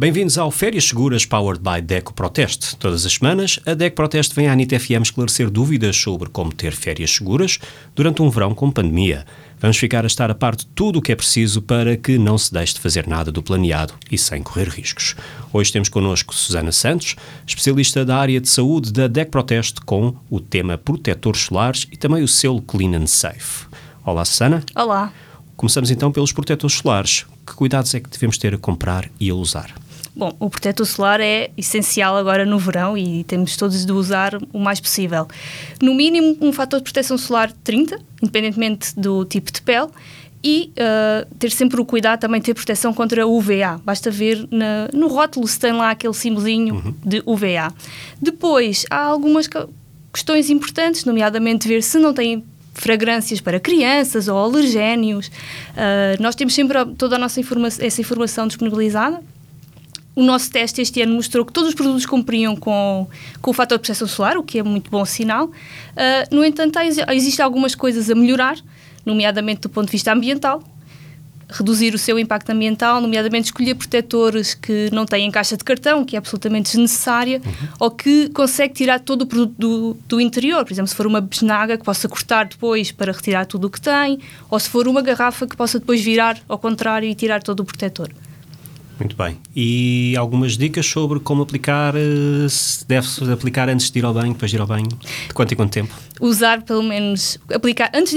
Bem-vindos ao Férias Seguras Powered by DECO Proteste. Todas as semanas, a DECO Proteste vem à Anitta FM esclarecer dúvidas sobre como ter férias seguras durante um verão com pandemia. Vamos ficar a estar a par de tudo o que é preciso para que não se deixe de fazer nada do planeado e sem correr riscos. Hoje temos connosco Susana Santos, especialista da área de saúde da DEC Proteste, com o tema protetores solares e também o selo Clean and Safe. Olá, Susana. Olá. Começamos então pelos protetores solares. Que cuidados é que devemos ter a comprar e a usar? Bom, o protetor solar é essencial agora no verão e temos todos de usar o mais possível. No mínimo, um fator de proteção solar 30, independentemente do tipo de pele, e uh, ter sempre o cuidado também de ter proteção contra UVA. Basta ver na, no rótulo se tem lá aquele simbolinho uhum. de UVA. Depois, há algumas questões importantes, nomeadamente ver se não tem fragrâncias para crianças ou alergénios. Uh, nós temos sempre toda a nossa informa essa informação disponibilizada o nosso teste este ano mostrou que todos os produtos cumpriam com, com o fator de proteção solar, o que é muito bom sinal. Uh, no entanto, há, existem algumas coisas a melhorar, nomeadamente do ponto de vista ambiental, reduzir o seu impacto ambiental, nomeadamente escolher protetores que não têm caixa de cartão, que é absolutamente desnecessária, uhum. ou que consegue tirar todo o produto do, do, interior. Por exemplo, se for uma besnaga que possa cortar depois para retirar tudo o que tem, ou se for uma garrafa que possa depois virar ao contrário e tirar todo o protetor. Muito bem. E algumas dicas sobre como aplicar, eh, se deve-se aplicar antes de ir ao banho, depois de ir ao banho? De quanto em quanto tempo? Usar pelo menos, aplicar antes de ir